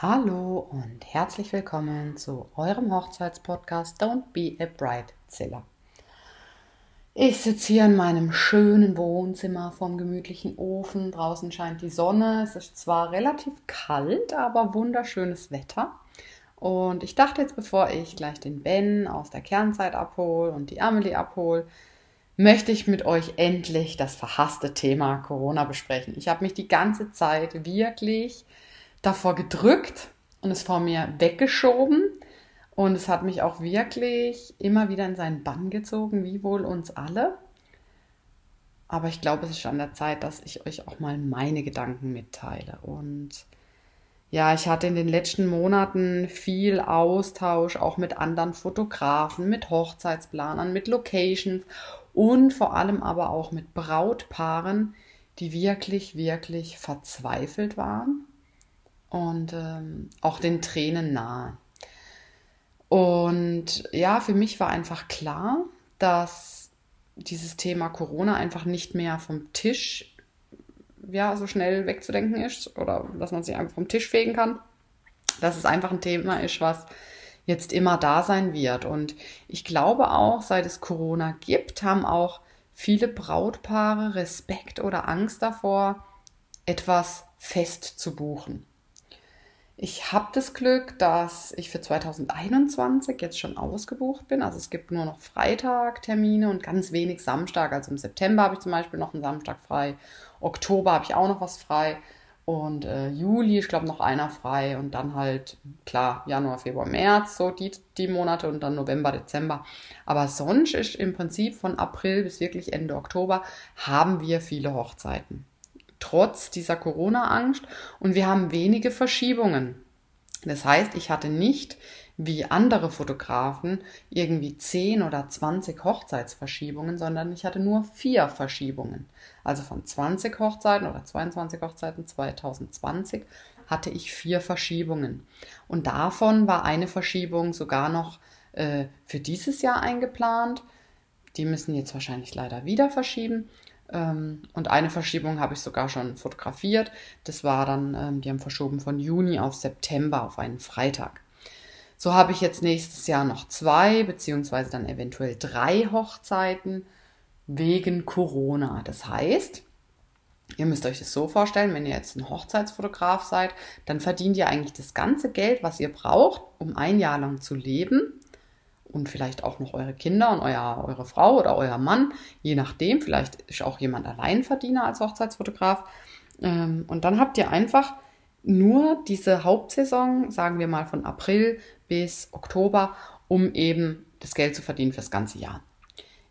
Hallo und herzlich willkommen zu eurem Hochzeitspodcast Don't Be a Bridezilla. Ich sitze hier in meinem schönen Wohnzimmer vom gemütlichen Ofen. Draußen scheint die Sonne. Es ist zwar relativ kalt, aber wunderschönes Wetter. Und ich dachte jetzt, bevor ich gleich den Ben aus der Kernzeit abhole und die Amelie abhole, möchte ich mit euch endlich das verhasste Thema Corona besprechen. Ich habe mich die ganze Zeit wirklich davor gedrückt und es vor mir weggeschoben. Und es hat mich auch wirklich immer wieder in seinen Bann gezogen, wie wohl uns alle. Aber ich glaube, es ist an der Zeit, dass ich euch auch mal meine Gedanken mitteile. Und ja, ich hatte in den letzten Monaten viel Austausch, auch mit anderen Fotografen, mit Hochzeitsplanern, mit Locations und vor allem aber auch mit Brautpaaren, die wirklich, wirklich verzweifelt waren und ähm, auch den Tränen nahe. Und ja, für mich war einfach klar, dass dieses Thema Corona einfach nicht mehr vom Tisch ja, so schnell wegzudenken ist oder dass man sich einfach vom Tisch fegen kann. Dass es einfach ein Thema ist, was jetzt immer da sein wird. Und ich glaube auch, seit es Corona gibt, haben auch viele Brautpaare Respekt oder Angst davor, etwas fest zu buchen. Ich habe das Glück, dass ich für 2021 jetzt schon ausgebucht bin. Also es gibt nur noch Freitag-Termine und ganz wenig Samstag. Also im September habe ich zum Beispiel noch einen Samstag frei. Oktober habe ich auch noch was frei. Und äh, Juli, ich glaube, noch einer frei. Und dann halt, klar, Januar, Februar, März, so die, die Monate und dann November, Dezember. Aber sonst ist im Prinzip von April bis wirklich Ende Oktober haben wir viele Hochzeiten trotz dieser Corona-Angst und wir haben wenige Verschiebungen. Das heißt, ich hatte nicht wie andere Fotografen irgendwie 10 oder 20 Hochzeitsverschiebungen, sondern ich hatte nur vier Verschiebungen. Also von 20 Hochzeiten oder 22 Hochzeiten 2020 hatte ich vier Verschiebungen. Und davon war eine Verschiebung sogar noch äh, für dieses Jahr eingeplant. Die müssen jetzt wahrscheinlich leider wieder verschieben. Ähm, und eine Verschiebung habe ich sogar schon fotografiert. Das war dann, ähm, die haben verschoben von Juni auf September auf einen Freitag. So habe ich jetzt nächstes Jahr noch zwei, beziehungsweise dann eventuell drei Hochzeiten wegen Corona. Das heißt, ihr müsst euch das so vorstellen, wenn ihr jetzt ein Hochzeitsfotograf seid, dann verdient ihr eigentlich das ganze Geld, was ihr braucht, um ein Jahr lang zu leben und vielleicht auch noch eure Kinder und euer, eure Frau oder euer Mann, je nachdem. Vielleicht ist auch jemand Alleinverdiener als Hochzeitsfotograf. Ähm, und dann habt ihr einfach nur diese Hauptsaison, sagen wir mal von April bis Oktober, um eben das Geld zu verdienen fürs ganze Jahr.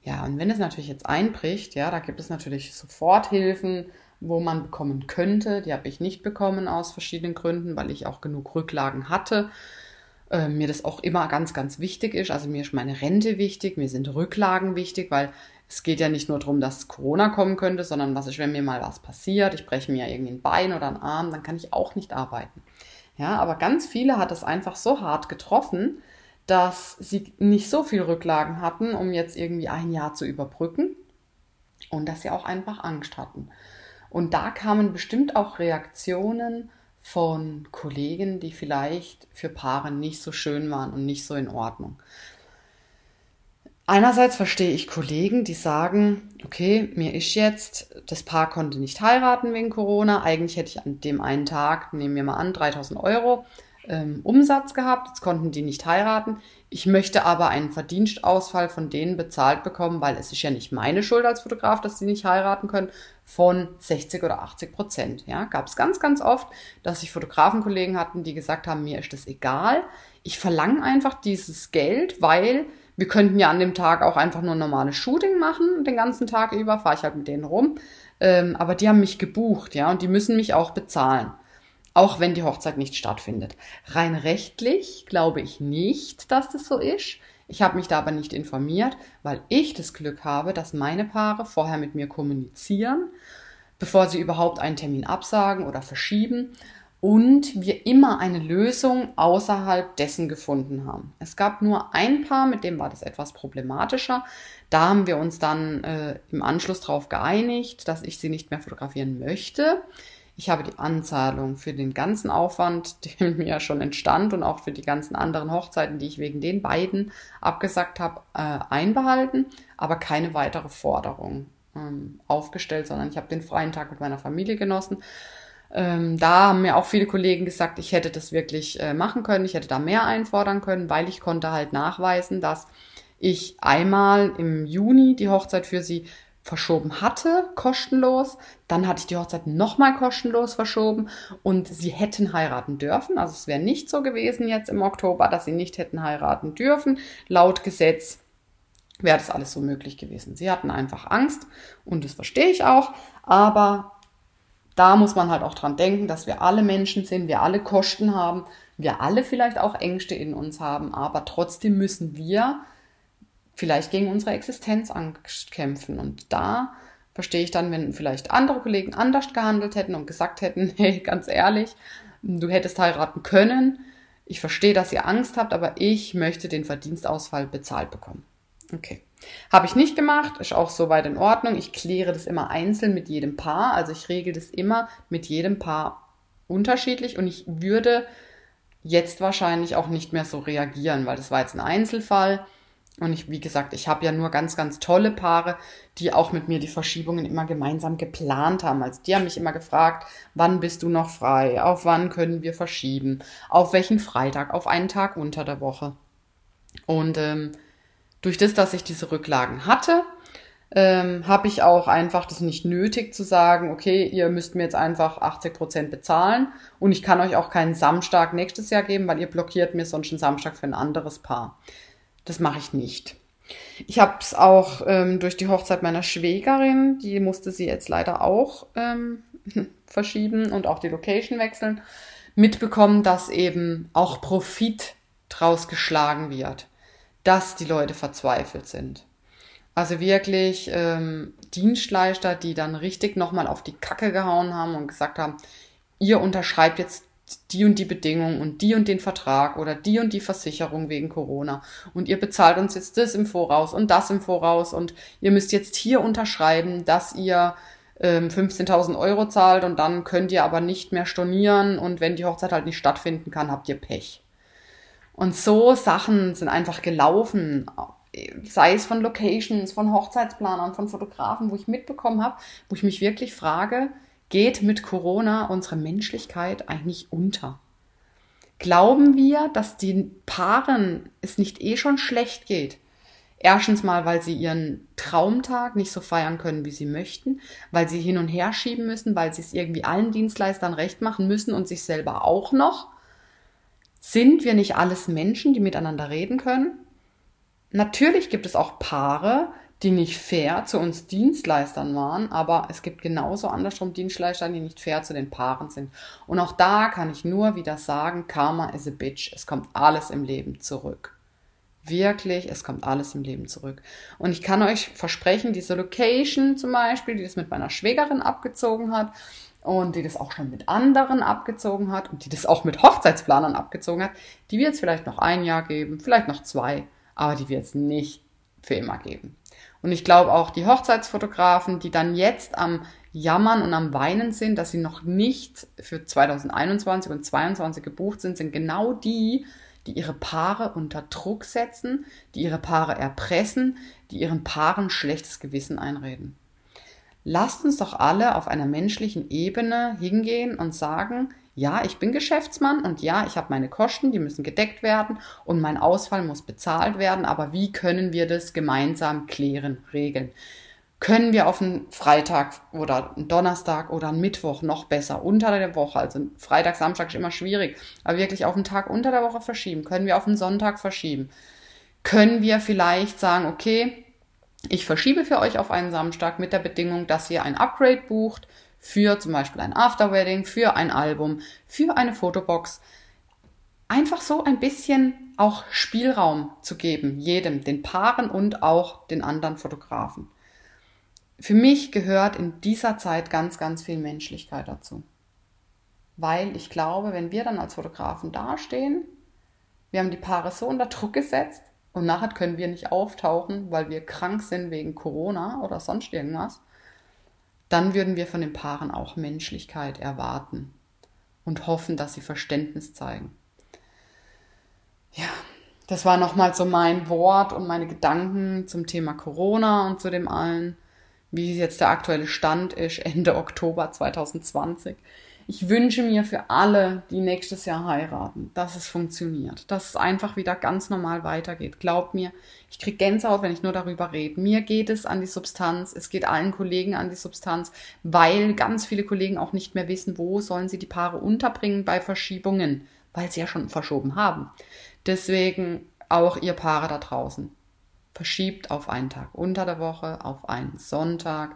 Ja, und wenn es natürlich jetzt einbricht, ja, da gibt es natürlich Soforthilfen, wo man bekommen könnte. Die habe ich nicht bekommen aus verschiedenen Gründen, weil ich auch genug Rücklagen hatte äh, mir das auch immer ganz, ganz wichtig ist. Also mir ist meine Rente wichtig, mir sind Rücklagen wichtig, weil es geht ja nicht nur darum, dass Corona kommen könnte, sondern was ist, wenn mir mal was passiert, ich breche mir irgendwie ein Bein oder einen Arm, dann kann ich auch nicht arbeiten. Ja, aber ganz viele hat es einfach so hart getroffen, dass sie nicht so viel Rücklagen hatten, um jetzt irgendwie ein Jahr zu überbrücken und dass sie auch einfach Angst hatten. Und da kamen bestimmt auch Reaktionen von Kollegen, die vielleicht für Paare nicht so schön waren und nicht so in Ordnung. Einerseits verstehe ich Kollegen, die sagen, okay, mir ist jetzt, das Paar konnte nicht heiraten wegen Corona, eigentlich hätte ich an dem einen Tag, nehmen wir mal an, 3000 Euro ähm, Umsatz gehabt, jetzt konnten die nicht heiraten. Ich möchte aber einen Verdienstausfall von denen bezahlt bekommen, weil es ist ja nicht meine Schuld als Fotograf, dass die nicht heiraten können, von 60 oder 80 Prozent. Ja, gab es ganz, ganz oft, dass sich Fotografenkollegen hatten, die gesagt haben, mir ist das egal. Ich verlange einfach dieses Geld, weil wir könnten ja an dem Tag auch einfach nur ein normales Shooting machen, den ganzen Tag über, fahre ich halt mit denen rum. Ähm, aber die haben mich gebucht, ja, und die müssen mich auch bezahlen auch wenn die Hochzeit nicht stattfindet. Rein rechtlich glaube ich nicht, dass das so ist. Ich habe mich da aber nicht informiert, weil ich das Glück habe, dass meine Paare vorher mit mir kommunizieren, bevor sie überhaupt einen Termin absagen oder verschieben und wir immer eine Lösung außerhalb dessen gefunden haben. Es gab nur ein Paar, mit dem war das etwas problematischer. Da haben wir uns dann äh, im Anschluss darauf geeinigt, dass ich sie nicht mehr fotografieren möchte. Ich habe die Anzahlung für den ganzen Aufwand, der mir schon entstand und auch für die ganzen anderen Hochzeiten, die ich wegen den beiden abgesagt habe, äh, einbehalten, aber keine weitere Forderung ähm, aufgestellt, sondern ich habe den freien Tag mit meiner Familie genossen. Ähm, da haben mir auch viele Kollegen gesagt, ich hätte das wirklich äh, machen können, ich hätte da mehr einfordern können, weil ich konnte halt nachweisen, dass ich einmal im Juni die Hochzeit für sie verschoben hatte, kostenlos. Dann hatte ich die Hochzeit nochmal kostenlos verschoben und sie hätten heiraten dürfen. Also es wäre nicht so gewesen jetzt im Oktober, dass sie nicht hätten heiraten dürfen. Laut Gesetz wäre das alles so möglich gewesen. Sie hatten einfach Angst und das verstehe ich auch, aber da muss man halt auch dran denken, dass wir alle Menschen sind, wir alle Kosten haben, wir alle vielleicht auch Ängste in uns haben, aber trotzdem müssen wir vielleicht gegen unsere Existenzangst kämpfen. Und da verstehe ich dann, wenn vielleicht andere Kollegen anders gehandelt hätten und gesagt hätten, hey, ganz ehrlich, du hättest heiraten können. Ich verstehe, dass ihr Angst habt, aber ich möchte den Verdienstausfall bezahlt bekommen. Okay. Habe ich nicht gemacht, ist auch soweit in Ordnung. Ich kläre das immer einzeln mit jedem Paar. Also ich regel das immer mit jedem Paar unterschiedlich und ich würde jetzt wahrscheinlich auch nicht mehr so reagieren, weil das war jetzt ein Einzelfall. Und ich, wie gesagt, ich habe ja nur ganz, ganz tolle Paare, die auch mit mir die Verschiebungen immer gemeinsam geplant haben. Also die haben mich immer gefragt, wann bist du noch frei? Auf wann können wir verschieben? Auf welchen Freitag? Auf einen Tag unter der Woche. Und ähm, durch das, dass ich diese Rücklagen hatte, ähm, habe ich auch einfach das nicht nötig zu sagen, okay, ihr müsst mir jetzt einfach 80 Prozent bezahlen und ich kann euch auch keinen Samstag nächstes Jahr geben, weil ihr blockiert mir sonst einen Samstag für ein anderes Paar. Das mache ich nicht. Ich habe es auch ähm, durch die Hochzeit meiner Schwägerin, die musste sie jetzt leider auch ähm, verschieben und auch die Location wechseln, mitbekommen, dass eben auch Profit draus geschlagen wird, dass die Leute verzweifelt sind. Also wirklich ähm, Dienstleister, die dann richtig nochmal auf die Kacke gehauen haben und gesagt haben, ihr unterschreibt jetzt die und die Bedingungen und die und den Vertrag oder die und die Versicherung wegen Corona und ihr bezahlt uns jetzt das im Voraus und das im Voraus und ihr müsst jetzt hier unterschreiben, dass ihr ähm, 15.000 Euro zahlt und dann könnt ihr aber nicht mehr stornieren und wenn die Hochzeit halt nicht stattfinden kann, habt ihr Pech. Und so Sachen sind einfach gelaufen, sei es von Locations, von Hochzeitsplanern, von Fotografen, wo ich mitbekommen habe, wo ich mich wirklich frage, geht mit Corona unsere Menschlichkeit eigentlich unter? Glauben wir, dass den Paaren es nicht eh schon schlecht geht? Erstens mal, weil sie ihren Traumtag nicht so feiern können, wie sie möchten, weil sie hin und her schieben müssen, weil sie es irgendwie allen Dienstleistern recht machen müssen und sich selber auch noch. Sind wir nicht alles Menschen, die miteinander reden können? Natürlich gibt es auch Paare, die nicht fair zu uns Dienstleistern waren, aber es gibt genauso andersrum Dienstleister, die nicht fair zu den Paaren sind. Und auch da kann ich nur wieder sagen, Karma is a bitch. Es kommt alles im Leben zurück. Wirklich, es kommt alles im Leben zurück. Und ich kann euch versprechen, diese Location zum Beispiel, die das mit meiner Schwägerin abgezogen hat und die das auch schon mit anderen abgezogen hat und die das auch mit Hochzeitsplanern abgezogen hat, die wird es vielleicht noch ein Jahr geben, vielleicht noch zwei, aber die wird es nicht für immer geben. Und ich glaube auch die Hochzeitsfotografen, die dann jetzt am Jammern und am Weinen sind, dass sie noch nicht für 2021 und 2022 gebucht sind, sind genau die, die ihre Paare unter Druck setzen, die ihre Paare erpressen, die ihren Paaren schlechtes Gewissen einreden. Lasst uns doch alle auf einer menschlichen Ebene hingehen und sagen, ja, ich bin Geschäftsmann und ja, ich habe meine Kosten, die müssen gedeckt werden und mein Ausfall muss bezahlt werden, aber wie können wir das gemeinsam klären, regeln? Können wir auf einen Freitag oder einen Donnerstag oder einen Mittwoch noch besser unter der Woche, also Freitag, Samstag ist immer schwierig, aber wirklich auf einen Tag unter der Woche verschieben? Können wir auf einen Sonntag verschieben? Können wir vielleicht sagen, okay, ich verschiebe für euch auf einen Samstag mit der Bedingung, dass ihr ein Upgrade bucht für zum Beispiel ein Afterwedding, für ein Album, für eine Fotobox. Einfach so ein bisschen auch Spielraum zu geben, jedem, den Paaren und auch den anderen Fotografen. Für mich gehört in dieser Zeit ganz, ganz viel Menschlichkeit dazu. Weil ich glaube, wenn wir dann als Fotografen dastehen, wir haben die Paare so unter Druck gesetzt und nachher können wir nicht auftauchen, weil wir krank sind wegen Corona oder sonst irgendwas, dann würden wir von den Paaren auch Menschlichkeit erwarten und hoffen, dass sie Verständnis zeigen. Ja, das war nochmal so mein Wort und meine Gedanken zum Thema Corona und zu dem allen, wie jetzt der aktuelle Stand ist, Ende Oktober 2020. Ich wünsche mir für alle, die nächstes Jahr heiraten, dass es funktioniert, dass es einfach wieder ganz normal weitergeht. Glaubt mir, ich kriege Gänsehaut, wenn ich nur darüber rede. Mir geht es an die Substanz, es geht allen Kollegen an die Substanz, weil ganz viele Kollegen auch nicht mehr wissen, wo sollen sie die Paare unterbringen bei Verschiebungen, weil sie ja schon verschoben haben. Deswegen auch ihr Paare da draußen. Verschiebt auf einen Tag unter der Woche, auf einen Sonntag.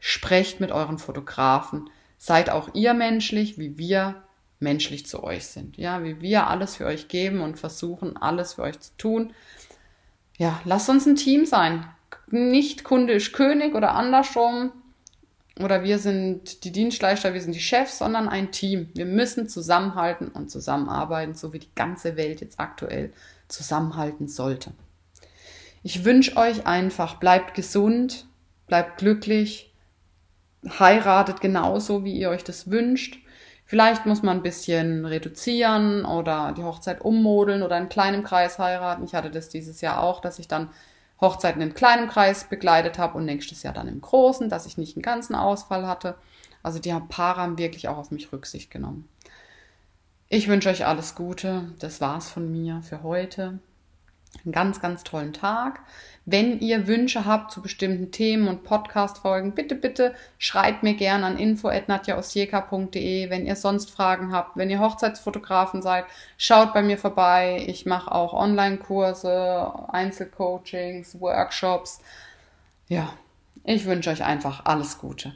Sprecht mit euren Fotografen seid auch ihr menschlich, wie wir menschlich zu euch sind. Ja, wie wir alles für euch geben und versuchen, alles für euch zu tun. Ja, lasst uns ein Team sein. Nicht Kunde ist König oder andersrum. Oder wir sind die Dienstleister, wir sind die Chefs, sondern ein Team. Wir müssen zusammenhalten und zusammenarbeiten, so wie die ganze Welt jetzt aktuell zusammenhalten sollte. Ich wünsche euch einfach, bleibt gesund, bleibt glücklich, heiratet genauso, wie ihr euch das wünscht. Vielleicht muss man ein bisschen reduzieren oder die Hochzeit ummodeln oder in kleinem Kreis heiraten. Ich hatte das dieses Jahr auch, dass ich dann Hochzeiten in kleinem Kreis begleitet habe und nächstes Jahr dann im großen, dass ich nicht einen ganzen Ausfall hatte. Also die Paare haben wirklich auch auf mich Rücksicht genommen. Ich wünsche euch alles Gute. Das war's von mir für heute. Einen ganz, ganz tollen Tag. Wenn ihr Wünsche habt zu bestimmten Themen und Podcast-Folgen, bitte, bitte schreibt mir gerne an info.nadjaosjeka.de. Wenn ihr sonst Fragen habt, wenn ihr Hochzeitsfotografen seid, schaut bei mir vorbei. Ich mache auch Online-Kurse, Einzelcoachings, Workshops. Ja, ich wünsche euch einfach alles Gute.